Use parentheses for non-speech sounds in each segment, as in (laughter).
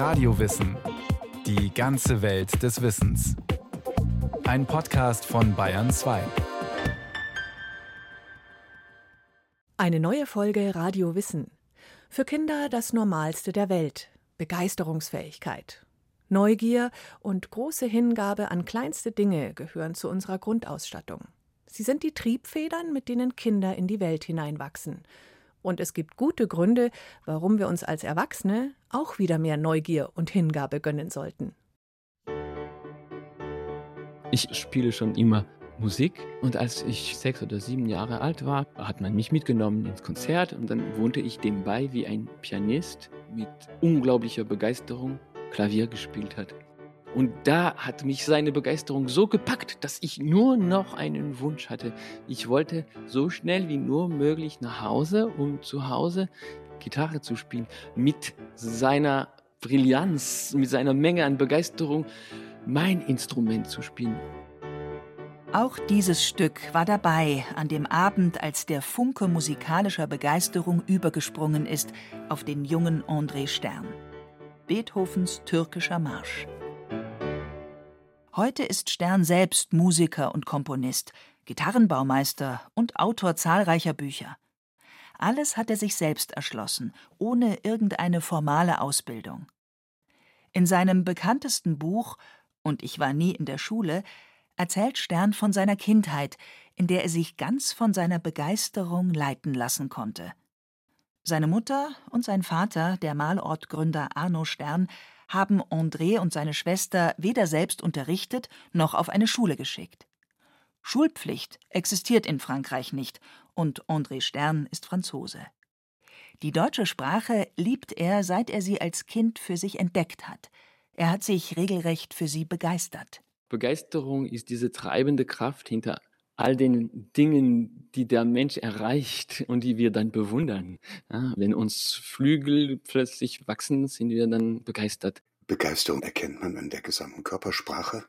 Radiowissen. Die ganze Welt des Wissens. Ein Podcast von Bayern 2. Eine neue Folge Radio Wissen. Für Kinder das Normalste der Welt. Begeisterungsfähigkeit. Neugier und große Hingabe an kleinste Dinge gehören zu unserer Grundausstattung. Sie sind die Triebfedern, mit denen Kinder in die Welt hineinwachsen. Und es gibt gute Gründe, warum wir uns als Erwachsene auch wieder mehr Neugier und Hingabe gönnen sollten. Ich spiele schon immer Musik und als ich sechs oder sieben Jahre alt war, hat man mich mitgenommen ins Konzert und dann wohnte ich dem bei, wie ein Pianist mit unglaublicher Begeisterung Klavier gespielt hat. Und da hat mich seine Begeisterung so gepackt, dass ich nur noch einen Wunsch hatte. Ich wollte so schnell wie nur möglich nach Hause, um zu Hause Gitarre zu spielen. Mit seiner Brillanz, mit seiner Menge an Begeisterung mein Instrument zu spielen. Auch dieses Stück war dabei an dem Abend, als der Funke musikalischer Begeisterung übergesprungen ist auf den jungen André Stern. Beethovens türkischer Marsch. Heute ist Stern selbst Musiker und Komponist, Gitarrenbaumeister und Autor zahlreicher Bücher. Alles hat er sich selbst erschlossen, ohne irgendeine formale Ausbildung. In seinem bekanntesten Buch Und ich war nie in der Schule erzählt Stern von seiner Kindheit, in der er sich ganz von seiner Begeisterung leiten lassen konnte. Seine Mutter und sein Vater, der Malortgründer Arno Stern, haben André und seine Schwester weder selbst unterrichtet noch auf eine Schule geschickt. Schulpflicht existiert in Frankreich nicht und André Stern ist Franzose. Die deutsche Sprache liebt er, seit er sie als Kind für sich entdeckt hat. Er hat sich regelrecht für sie begeistert. Begeisterung ist diese treibende Kraft hinter all den Dingen, die der Mensch erreicht und die wir dann bewundern. Ja, wenn uns Flügel plötzlich wachsen, sind wir dann begeistert. Begeisterung erkennt man an der gesamten Körpersprache.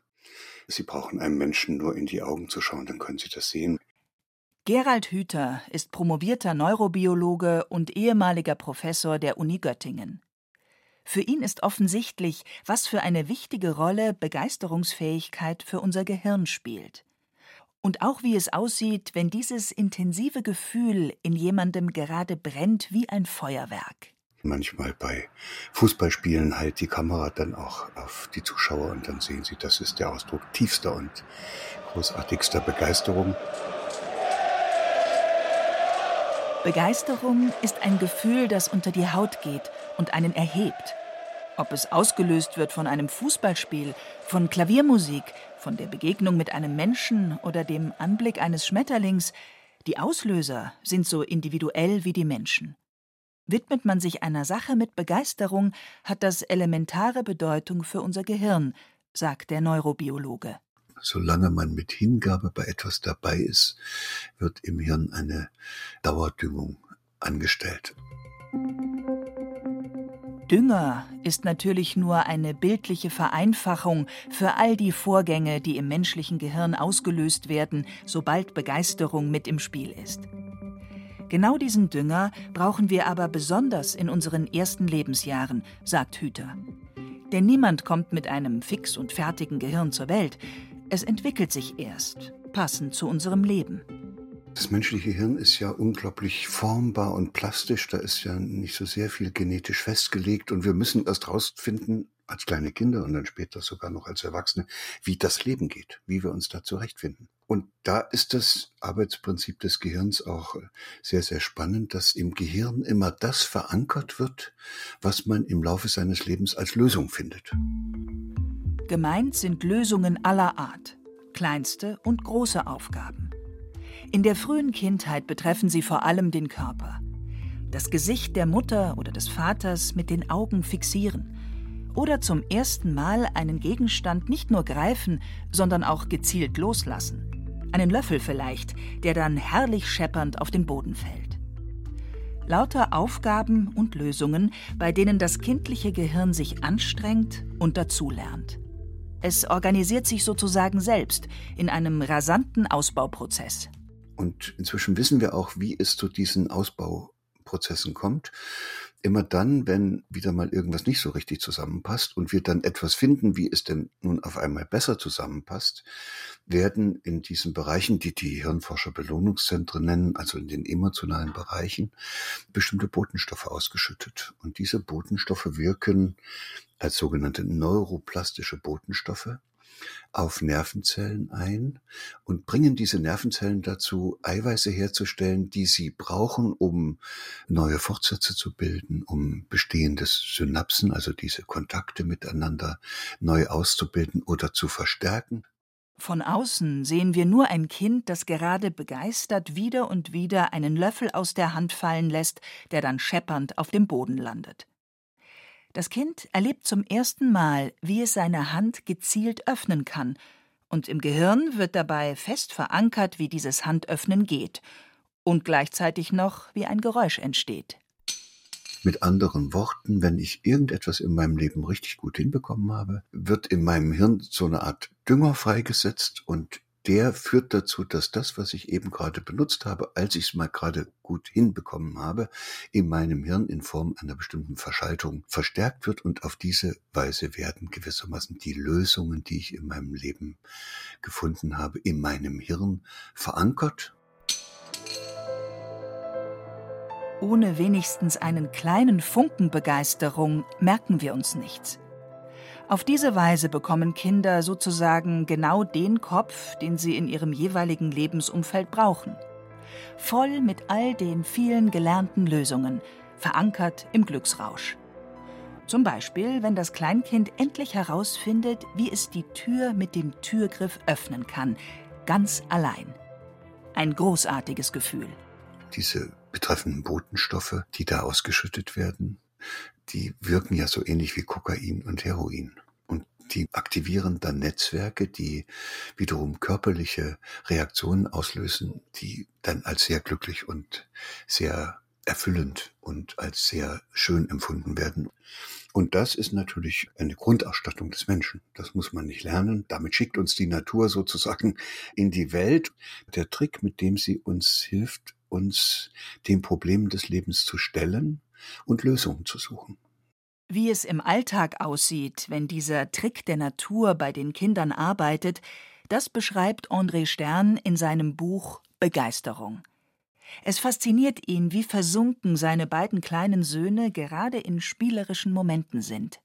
Sie brauchen einem Menschen nur in die Augen zu schauen, dann können Sie das sehen. Gerald Hüther ist promovierter Neurobiologe und ehemaliger Professor der Uni Göttingen. Für ihn ist offensichtlich, was für eine wichtige Rolle Begeisterungsfähigkeit für unser Gehirn spielt. Und auch wie es aussieht, wenn dieses intensive Gefühl in jemandem gerade brennt wie ein Feuerwerk. Manchmal bei Fußballspielen halt die Kamera dann auch auf die Zuschauer und dann sehen sie, das ist der Ausdruck tiefster und großartigster Begeisterung. Begeisterung ist ein Gefühl, das unter die Haut geht und einen erhebt. Ob es ausgelöst wird von einem Fußballspiel, von Klaviermusik, von der Begegnung mit einem Menschen oder dem Anblick eines Schmetterlings, die Auslöser sind so individuell wie die Menschen. Widmet man sich einer Sache mit Begeisterung, hat das elementare Bedeutung für unser Gehirn, sagt der Neurobiologe. Solange man mit Hingabe bei etwas dabei ist, wird im Hirn eine Dauerdüngung angestellt. Dünger ist natürlich nur eine bildliche Vereinfachung für all die Vorgänge, die im menschlichen Gehirn ausgelöst werden, sobald Begeisterung mit im Spiel ist. Genau diesen Dünger brauchen wir aber besonders in unseren ersten Lebensjahren, sagt Hüter. Denn niemand kommt mit einem fix und fertigen Gehirn zur Welt. Es entwickelt sich erst, passend zu unserem Leben. Das menschliche Hirn ist ja unglaublich formbar und plastisch. Da ist ja nicht so sehr viel genetisch festgelegt. Und wir müssen erst rausfinden, als kleine Kinder und dann später sogar noch als Erwachsene, wie das Leben geht, wie wir uns da zurechtfinden. Und da ist das Arbeitsprinzip des Gehirns auch sehr, sehr spannend, dass im Gehirn immer das verankert wird, was man im Laufe seines Lebens als Lösung findet. Gemeint sind Lösungen aller Art, kleinste und große Aufgaben. In der frühen Kindheit betreffen sie vor allem den Körper. Das Gesicht der Mutter oder des Vaters mit den Augen fixieren. Oder zum ersten Mal einen Gegenstand nicht nur greifen, sondern auch gezielt loslassen. Einen Löffel vielleicht, der dann herrlich scheppernd auf den Boden fällt. Lauter Aufgaben und Lösungen, bei denen das kindliche Gehirn sich anstrengt und dazulernt. Es organisiert sich sozusagen selbst in einem rasanten Ausbauprozess. Und inzwischen wissen wir auch, wie es zu diesen Ausbauprozessen kommt. immer dann, wenn wieder mal irgendwas nicht so richtig zusammenpasst und wir dann etwas finden, wie es denn nun auf einmal besser zusammenpasst, werden in diesen Bereichen, die die Hirnforscher Belohnungszentren nennen, also in den emotionalen Bereichen, bestimmte Botenstoffe ausgeschüttet. Und diese Botenstoffe wirken als sogenannte neuroplastische Botenstoffe auf Nervenzellen ein und bringen diese Nervenzellen dazu, Eiweiße herzustellen, die sie brauchen, um neue Fortsätze zu bilden, um bestehende Synapsen, also diese Kontakte miteinander neu auszubilden oder zu verstärken. Von außen sehen wir nur ein Kind, das gerade begeistert wieder und wieder einen Löffel aus der Hand fallen lässt, der dann scheppernd auf dem Boden landet. Das Kind erlebt zum ersten Mal, wie es seine Hand gezielt öffnen kann, und im Gehirn wird dabei fest verankert, wie dieses Handöffnen geht und gleichzeitig noch, wie ein Geräusch entsteht. Mit anderen Worten, wenn ich irgendetwas in meinem Leben richtig gut hinbekommen habe, wird in meinem Hirn so eine Art Dünger freigesetzt und der führt dazu, dass das, was ich eben gerade benutzt habe, als ich es mal gerade gut hinbekommen habe, in meinem Hirn in Form einer bestimmten Verschaltung verstärkt wird und auf diese Weise werden gewissermaßen die Lösungen, die ich in meinem Leben gefunden habe, in meinem Hirn verankert. Ohne wenigstens einen kleinen Funken Begeisterung merken wir uns nichts. Auf diese Weise bekommen Kinder sozusagen genau den Kopf, den sie in ihrem jeweiligen Lebensumfeld brauchen. Voll mit all den vielen gelernten Lösungen, verankert im Glücksrausch. Zum Beispiel, wenn das Kleinkind endlich herausfindet, wie es die Tür mit dem Türgriff öffnen kann, ganz allein. Ein großartiges Gefühl. Diese betreffenden Botenstoffe, die da ausgeschüttet werden, die wirken ja so ähnlich wie Kokain und Heroin. Und die aktivieren dann Netzwerke, die wiederum körperliche Reaktionen auslösen, die dann als sehr glücklich und sehr erfüllend und als sehr schön empfunden werden. Und das ist natürlich eine Grundausstattung des Menschen. Das muss man nicht lernen. Damit schickt uns die Natur sozusagen in die Welt. Der Trick, mit dem sie uns hilft, uns den Problemen des Lebens zu stellen und Lösungen zu suchen. Wie es im Alltag aussieht, wenn dieser Trick der Natur bei den Kindern arbeitet, das beschreibt André Stern in seinem Buch Begeisterung. Es fasziniert ihn, wie versunken seine beiden kleinen Söhne gerade in spielerischen Momenten sind.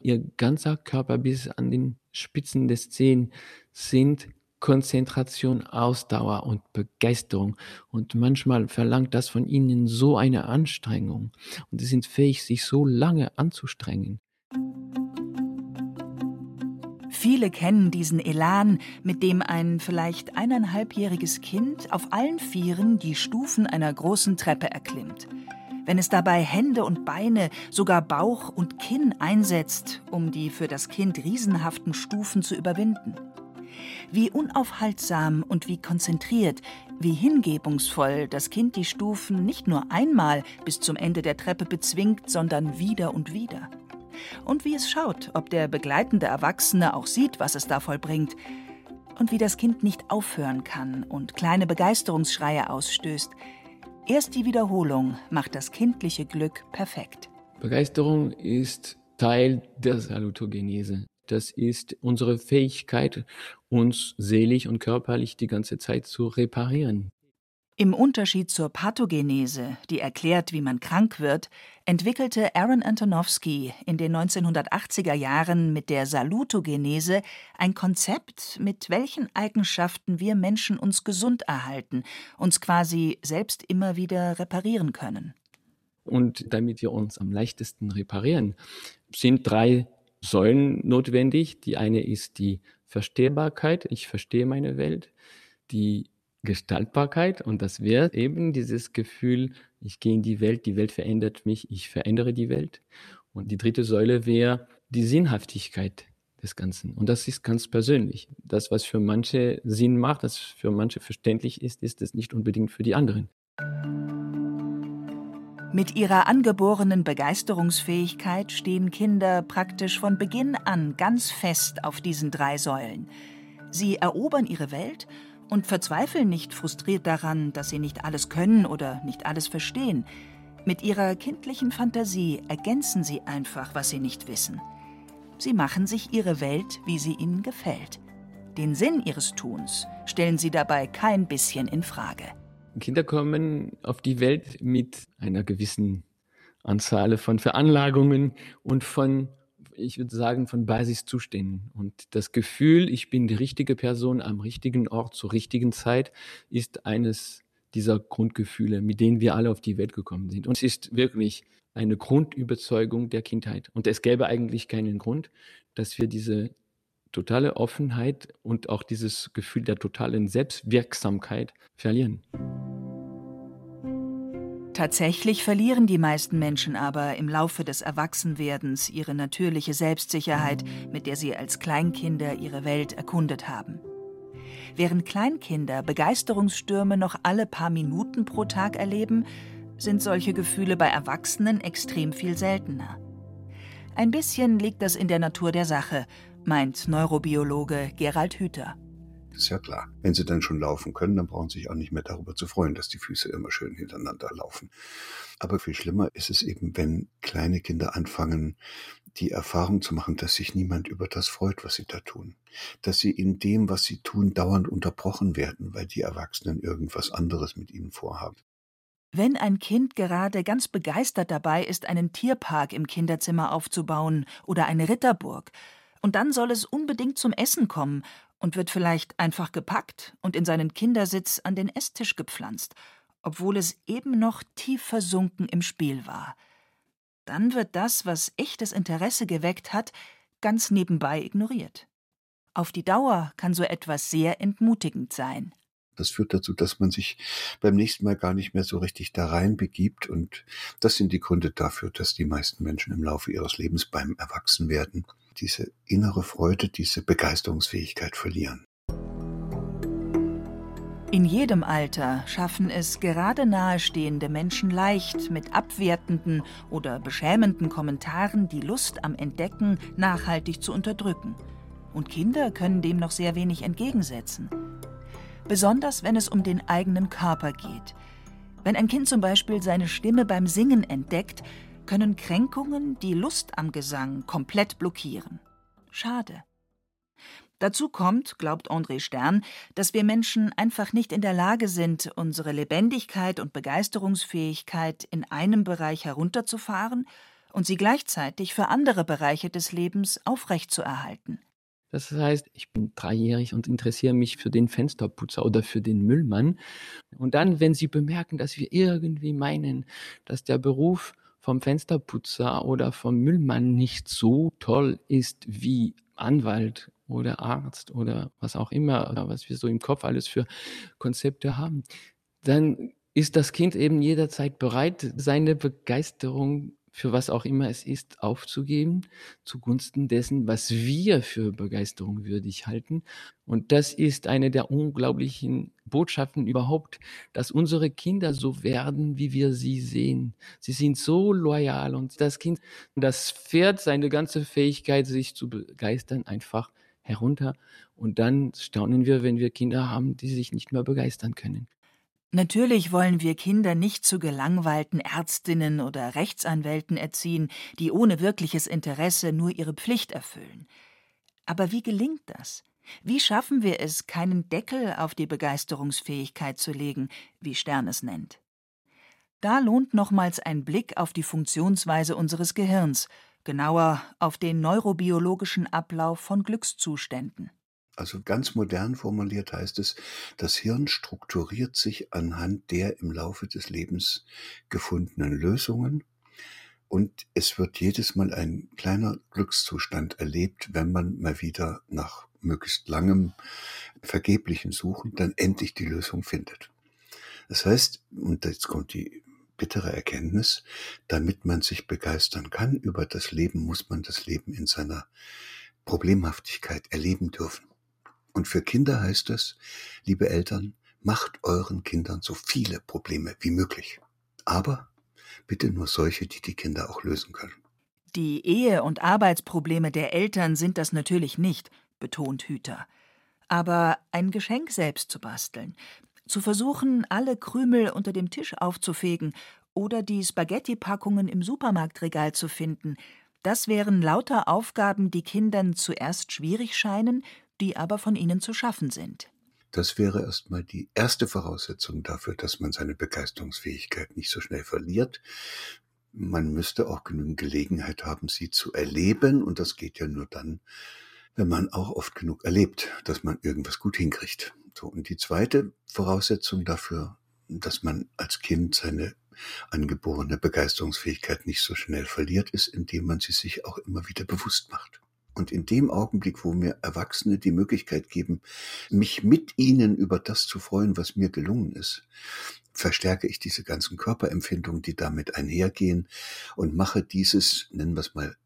Ihr ganzer Körper bis an den Spitzen des Zehen sind Konzentration, Ausdauer und Begeisterung. Und manchmal verlangt das von ihnen so eine Anstrengung. Und sie sind fähig, sich so lange anzustrengen. Viele kennen diesen Elan, mit dem ein vielleicht eineinhalbjähriges Kind auf allen Vieren die Stufen einer großen Treppe erklimmt. Wenn es dabei Hände und Beine, sogar Bauch und Kinn einsetzt, um die für das Kind riesenhaften Stufen zu überwinden. Wie unaufhaltsam und wie konzentriert, wie hingebungsvoll das Kind die Stufen nicht nur einmal bis zum Ende der Treppe bezwingt, sondern wieder und wieder. Und wie es schaut, ob der begleitende Erwachsene auch sieht, was es da vollbringt. Und wie das Kind nicht aufhören kann und kleine Begeisterungsschreie ausstößt. Erst die Wiederholung macht das kindliche Glück perfekt. Begeisterung ist Teil der Salutogenese. Das ist unsere Fähigkeit, uns seelisch und körperlich die ganze Zeit zu reparieren. Im Unterschied zur Pathogenese, die erklärt, wie man krank wird, entwickelte Aaron Antonowski in den 1980er Jahren mit der Salutogenese ein Konzept, mit welchen Eigenschaften wir Menschen uns gesund erhalten, uns quasi selbst immer wieder reparieren können. Und damit wir uns am leichtesten reparieren, sind drei Säulen notwendig. Die eine ist die Verstehbarkeit, ich verstehe meine Welt, die Gestaltbarkeit und das wäre eben dieses Gefühl, ich gehe in die Welt, die Welt verändert mich, ich verändere die Welt. Und die dritte Säule wäre die Sinnhaftigkeit des Ganzen. Und das ist ganz persönlich. Das, was für manche Sinn macht, das für manche verständlich ist, ist es nicht unbedingt für die anderen. Mit ihrer angeborenen Begeisterungsfähigkeit stehen Kinder praktisch von Beginn an ganz fest auf diesen drei Säulen. Sie erobern ihre Welt und verzweifeln nicht frustriert daran, dass sie nicht alles können oder nicht alles verstehen. Mit ihrer kindlichen Fantasie ergänzen sie einfach, was sie nicht wissen. Sie machen sich ihre Welt, wie sie ihnen gefällt. Den Sinn ihres Tuns stellen sie dabei kein bisschen in Frage. Kinder kommen auf die Welt mit einer gewissen Anzahl von Veranlagungen und von, ich würde sagen, von Basiszuständen. Und das Gefühl, ich bin die richtige Person am richtigen Ort zur richtigen Zeit, ist eines dieser Grundgefühle, mit denen wir alle auf die Welt gekommen sind. Und es ist wirklich eine Grundüberzeugung der Kindheit. Und es gäbe eigentlich keinen Grund, dass wir diese totale Offenheit und auch dieses Gefühl der totalen Selbstwirksamkeit verlieren. Tatsächlich verlieren die meisten Menschen aber im Laufe des Erwachsenwerdens ihre natürliche Selbstsicherheit, mit der sie als Kleinkinder ihre Welt erkundet haben. Während Kleinkinder Begeisterungsstürme noch alle paar Minuten pro Tag erleben, sind solche Gefühle bei Erwachsenen extrem viel seltener. Ein bisschen liegt das in der Natur der Sache, meint Neurobiologe Gerald Hüther ist ja klar. Wenn sie dann schon laufen können, dann brauchen sie sich auch nicht mehr darüber zu freuen, dass die Füße immer schön hintereinander laufen. Aber viel schlimmer ist es eben, wenn kleine Kinder anfangen, die Erfahrung zu machen, dass sich niemand über das freut, was sie da tun. Dass sie in dem, was sie tun, dauernd unterbrochen werden, weil die Erwachsenen irgendwas anderes mit ihnen vorhaben. Wenn ein Kind gerade ganz begeistert dabei ist, einen Tierpark im Kinderzimmer aufzubauen oder eine Ritterburg, und dann soll es unbedingt zum Essen kommen und wird vielleicht einfach gepackt und in seinen Kindersitz an den Esstisch gepflanzt, obwohl es eben noch tief versunken im Spiel war. Dann wird das, was echtes Interesse geweckt hat, ganz nebenbei ignoriert. Auf die Dauer kann so etwas sehr entmutigend sein. Das führt dazu, dass man sich beim nächsten Mal gar nicht mehr so richtig da rein begibt. Und das sind die Gründe dafür, dass die meisten Menschen im Laufe ihres Lebens beim Erwachsenwerden diese innere Freude, diese Begeisterungsfähigkeit verlieren. In jedem Alter schaffen es gerade nahestehende Menschen leicht, mit abwertenden oder beschämenden Kommentaren die Lust am Entdecken nachhaltig zu unterdrücken. Und Kinder können dem noch sehr wenig entgegensetzen. Besonders wenn es um den eigenen Körper geht. Wenn ein Kind zum Beispiel seine Stimme beim Singen entdeckt, können Kränkungen die Lust am Gesang komplett blockieren. Schade. Dazu kommt, glaubt André Stern, dass wir Menschen einfach nicht in der Lage sind, unsere Lebendigkeit und Begeisterungsfähigkeit in einem Bereich herunterzufahren und sie gleichzeitig für andere Bereiche des Lebens aufrechtzuerhalten. Das heißt, ich bin dreijährig und interessiere mich für den Fensterputzer oder für den Müllmann. Und dann, wenn Sie bemerken, dass wir irgendwie meinen, dass der Beruf vom Fensterputzer oder vom Müllmann nicht so toll ist wie Anwalt oder Arzt oder was auch immer, was wir so im Kopf alles für Konzepte haben, dann ist das Kind eben jederzeit bereit, seine Begeisterung für was auch immer es ist, aufzugeben, zugunsten dessen, was wir für Begeisterung würdig halten. Und das ist eine der unglaublichen Botschaften überhaupt, dass unsere Kinder so werden, wie wir sie sehen. Sie sind so loyal und das Kind, das fährt seine ganze Fähigkeit, sich zu begeistern, einfach herunter. Und dann staunen wir, wenn wir Kinder haben, die sich nicht mehr begeistern können. Natürlich wollen wir Kinder nicht zu gelangweilten Ärztinnen oder Rechtsanwälten erziehen, die ohne wirkliches Interesse nur ihre Pflicht erfüllen. Aber wie gelingt das? Wie schaffen wir es, keinen Deckel auf die Begeisterungsfähigkeit zu legen, wie Stern es nennt? Da lohnt nochmals ein Blick auf die Funktionsweise unseres Gehirns, genauer auf den neurobiologischen Ablauf von Glückszuständen. Also ganz modern formuliert heißt es, das Hirn strukturiert sich anhand der im Laufe des Lebens gefundenen Lösungen und es wird jedes Mal ein kleiner Glückszustand erlebt, wenn man mal wieder nach möglichst langem vergeblichen Suchen dann endlich die Lösung findet. Das heißt, und jetzt kommt die bittere Erkenntnis, damit man sich begeistern kann über das Leben, muss man das Leben in seiner Problemhaftigkeit erleben dürfen. Und für Kinder heißt es, liebe Eltern, macht euren Kindern so viele Probleme wie möglich. Aber bitte nur solche, die die Kinder auch lösen können. Die Ehe- und Arbeitsprobleme der Eltern sind das natürlich nicht, betont Hüter. Aber ein Geschenk selbst zu basteln, Zu versuchen, alle Krümel unter dem Tisch aufzufegen oder die Spaghetti-Packungen im Supermarktregal zu finden, das wären lauter Aufgaben, die Kindern zuerst schwierig scheinen, die aber von ihnen zu schaffen sind. Das wäre erstmal die erste Voraussetzung dafür, dass man seine Begeisterungsfähigkeit nicht so schnell verliert. Man müsste auch genügend Gelegenheit haben, sie zu erleben. Und das geht ja nur dann, wenn man auch oft genug erlebt, dass man irgendwas gut hinkriegt. So, und die zweite Voraussetzung dafür, dass man als Kind seine angeborene Begeisterungsfähigkeit nicht so schnell verliert, ist, indem man sie sich auch immer wieder bewusst macht. Und in dem Augenblick, wo mir Erwachsene die Möglichkeit geben, mich mit ihnen über das zu freuen, was mir gelungen ist, verstärke ich diese ganzen Körperempfindungen, die damit einhergehen und mache dieses, nennen wir es mal,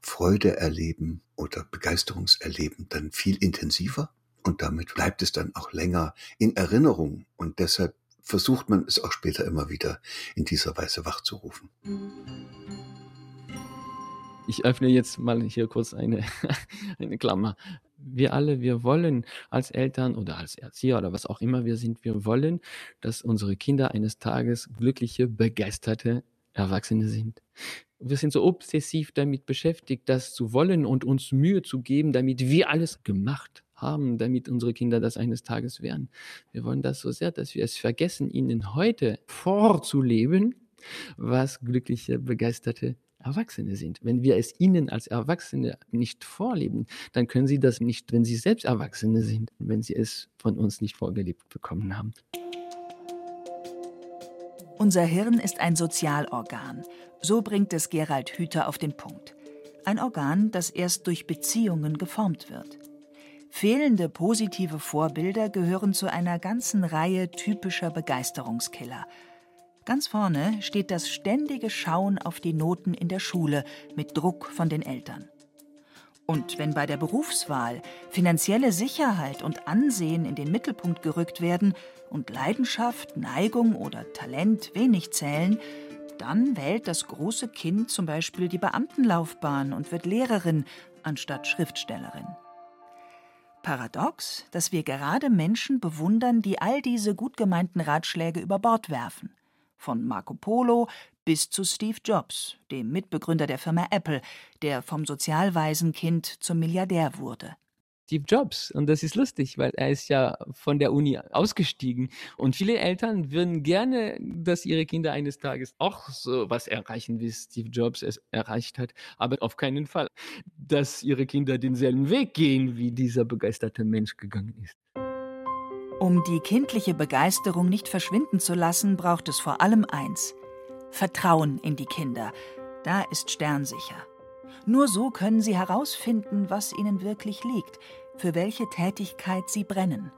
Freude erleben oder Begeisterungserleben dann viel intensiver. Und damit bleibt es dann auch länger in Erinnerung. Und deshalb versucht man es auch später immer wieder in dieser Weise wachzurufen. Ich öffne jetzt mal hier kurz eine, (laughs) eine Klammer. Wir alle, wir wollen als Eltern oder als Erzieher oder was auch immer wir sind, wir wollen, dass unsere Kinder eines Tages glückliche, begeisterte Erwachsene sind. Wir sind so obsessiv damit beschäftigt, das zu wollen und uns Mühe zu geben, damit wir alles gemacht haben, damit unsere Kinder das eines Tages werden. Wir wollen das so sehr, dass wir es vergessen, ihnen heute vorzuleben, was glückliche, begeisterte Erwachsene sind. Wenn wir es ihnen als Erwachsene nicht vorleben, dann können sie das nicht, wenn sie selbst Erwachsene sind, wenn sie es von uns nicht vorgelebt bekommen haben. Unser Hirn ist ein Sozialorgan. So bringt es Gerald Hüther auf den Punkt. Ein Organ, das erst durch Beziehungen geformt wird. Fehlende positive Vorbilder gehören zu einer ganzen Reihe typischer Begeisterungskiller – Ganz vorne steht das ständige Schauen auf die Noten in der Schule mit Druck von den Eltern. Und wenn bei der Berufswahl finanzielle Sicherheit und Ansehen in den Mittelpunkt gerückt werden und Leidenschaft, Neigung oder Talent wenig zählen, dann wählt das große Kind zum Beispiel die Beamtenlaufbahn und wird Lehrerin anstatt Schriftstellerin. Paradox, dass wir gerade Menschen bewundern, die all diese gut gemeinten Ratschläge über Bord werfen von Marco Polo bis zu Steve Jobs, dem Mitbegründer der Firma Apple, der vom Sozialwaisenkind zum Milliardär wurde. Steve Jobs. Und das ist lustig, weil er ist ja von der Uni ausgestiegen. Und viele Eltern würden gerne, dass ihre Kinder eines Tages auch so was erreichen, wie Steve Jobs es erreicht hat. Aber auf keinen Fall, dass ihre Kinder denselben Weg gehen, wie dieser begeisterte Mensch gegangen ist. Um die kindliche Begeisterung nicht verschwinden zu lassen, braucht es vor allem eins: Vertrauen in die Kinder. Da ist sternsicher. Nur so können sie herausfinden, was ihnen wirklich liegt, für welche Tätigkeit sie brennen.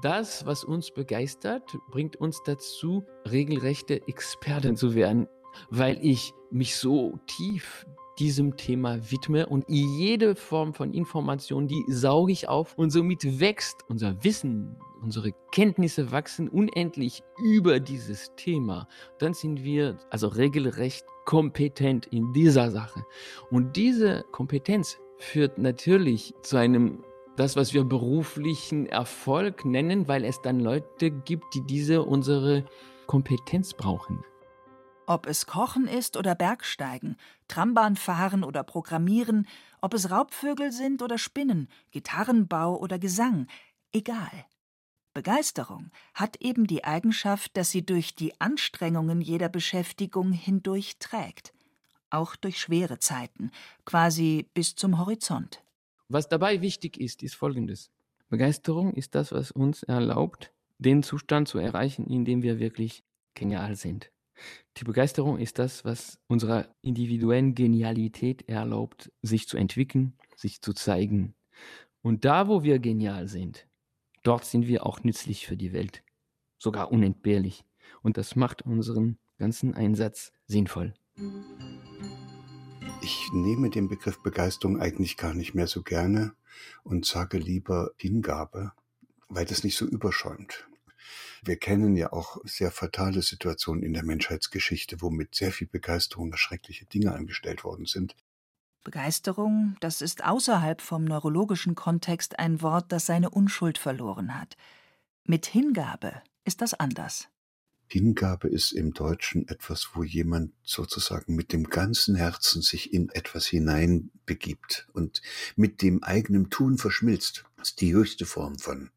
Das, was uns begeistert, bringt uns dazu, regelrechte Experten zu werden, weil ich mich so tief diesem Thema widme und jede Form von Information, die sauge ich auf und somit wächst unser Wissen, unsere Kenntnisse wachsen unendlich über dieses Thema. Dann sind wir also regelrecht kompetent in dieser Sache. Und diese Kompetenz führt natürlich zu einem das, was wir beruflichen Erfolg nennen, weil es dann Leute gibt, die diese unsere Kompetenz brauchen. Ob es Kochen ist oder Bergsteigen, Trambahn fahren oder Programmieren, ob es Raubvögel sind oder Spinnen, Gitarrenbau oder Gesang, egal. Begeisterung hat eben die Eigenschaft, dass sie durch die Anstrengungen jeder Beschäftigung hindurch trägt, auch durch schwere Zeiten, quasi bis zum Horizont. Was dabei wichtig ist, ist Folgendes. Begeisterung ist das, was uns erlaubt, den Zustand zu erreichen, in dem wir wirklich genial sind. Die Begeisterung ist das, was unserer individuellen Genialität erlaubt, sich zu entwickeln, sich zu zeigen. Und da, wo wir genial sind, dort sind wir auch nützlich für die Welt, sogar unentbehrlich. Und das macht unseren ganzen Einsatz sinnvoll. Ich nehme den Begriff Begeisterung eigentlich gar nicht mehr so gerne und sage lieber Hingabe, weil das nicht so überschäumt. Wir kennen ja auch sehr fatale Situationen in der Menschheitsgeschichte, wo mit sehr viel Begeisterung schreckliche Dinge angestellt worden sind. Begeisterung, das ist außerhalb vom neurologischen Kontext ein Wort, das seine Unschuld verloren hat. Mit Hingabe ist das anders. Hingabe ist im Deutschen etwas, wo jemand sozusagen mit dem ganzen Herzen sich in etwas hineinbegibt und mit dem eigenen Tun verschmilzt. Das ist die höchste Form von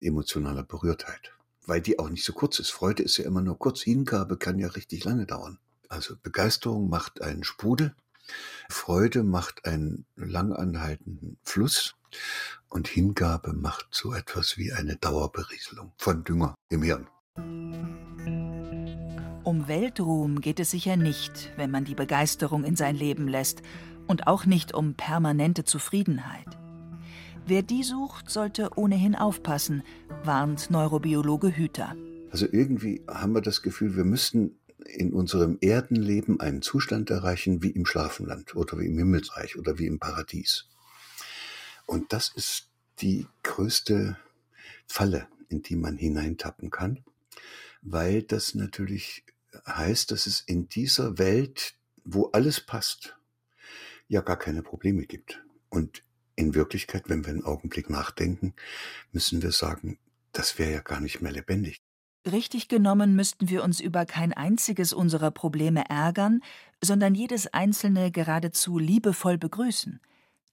emotionaler Berührtheit, weil die auch nicht so kurz ist. Freude ist ja immer nur kurz, Hingabe kann ja richtig lange dauern. Also Begeisterung macht einen Sprudel, Freude macht einen langanhaltenden Fluss und Hingabe macht so etwas wie eine Dauerberieselung von Dünger im Hirn. Um Weltruhm geht es sicher nicht, wenn man die Begeisterung in sein Leben lässt, und auch nicht um permanente Zufriedenheit. Wer die sucht, sollte ohnehin aufpassen, warnt Neurobiologe Hüter. Also irgendwie haben wir das Gefühl, wir müssten in unserem Erdenleben einen Zustand erreichen wie im Schlafenland oder wie im Himmelsreich oder wie im Paradies. Und das ist die größte Falle, in die man hineintappen kann, weil das natürlich heißt, dass es in dieser Welt, wo alles passt, ja gar keine Probleme gibt. Und in Wirklichkeit, wenn wir einen Augenblick nachdenken, müssen wir sagen, das wäre ja gar nicht mehr lebendig. Richtig genommen müssten wir uns über kein einziges unserer Probleme ärgern, sondern jedes einzelne geradezu liebevoll begrüßen,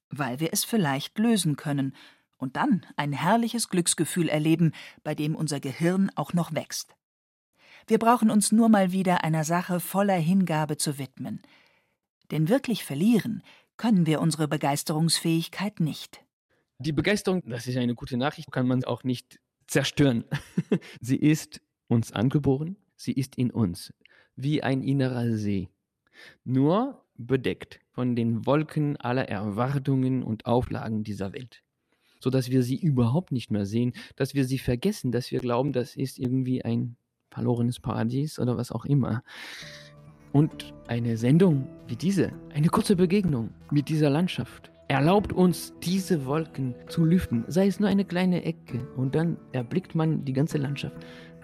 weil wir es vielleicht lösen können und dann ein herrliches Glücksgefühl erleben, bei dem unser Gehirn auch noch wächst. Wir brauchen uns nur mal wieder einer Sache voller Hingabe zu widmen. Denn wirklich verlieren können wir unsere Begeisterungsfähigkeit nicht. Die Begeisterung, das ist eine gute Nachricht, kann man auch nicht zerstören. (laughs) sie ist uns angeboren, sie ist in uns, wie ein innerer See. Nur bedeckt von den Wolken aller Erwartungen und Auflagen dieser Welt. Sodass wir sie überhaupt nicht mehr sehen, dass wir sie vergessen, dass wir glauben, das ist irgendwie ein verlorenes Paradies oder was auch immer. Und eine Sendung wie diese, eine kurze Begegnung mit dieser Landschaft, erlaubt uns, diese Wolken zu lüften, sei es nur eine kleine Ecke. Und dann erblickt man die ganze Landschaft.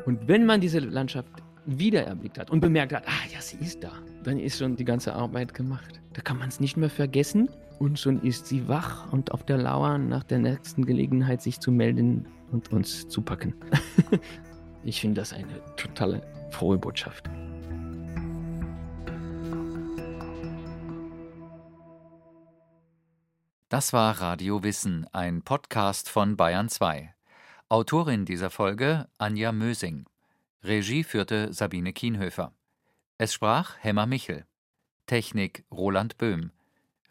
Und wenn man diese Landschaft wieder erblickt hat und bemerkt hat, ah ja, sie ist da, dann ist schon die ganze Arbeit gemacht. Da kann man es nicht mehr vergessen und schon ist sie wach und auf der Lauer nach der nächsten Gelegenheit, sich zu melden und uns zu packen. (laughs) Ich finde das eine totale frohe Botschaft. Das war Radio Wissen, ein Podcast von Bayern 2. Autorin dieser Folge Anja Mösing. Regie führte Sabine Kienhöfer. Es sprach Hemmer Michel. Technik Roland Böhm.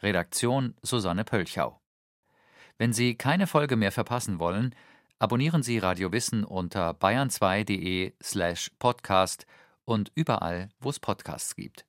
Redaktion Susanne Pölchau. Wenn Sie keine Folge mehr verpassen wollen, Abonnieren Sie Radio Wissen unter bayern2.de slash podcast und überall, wo es Podcasts gibt.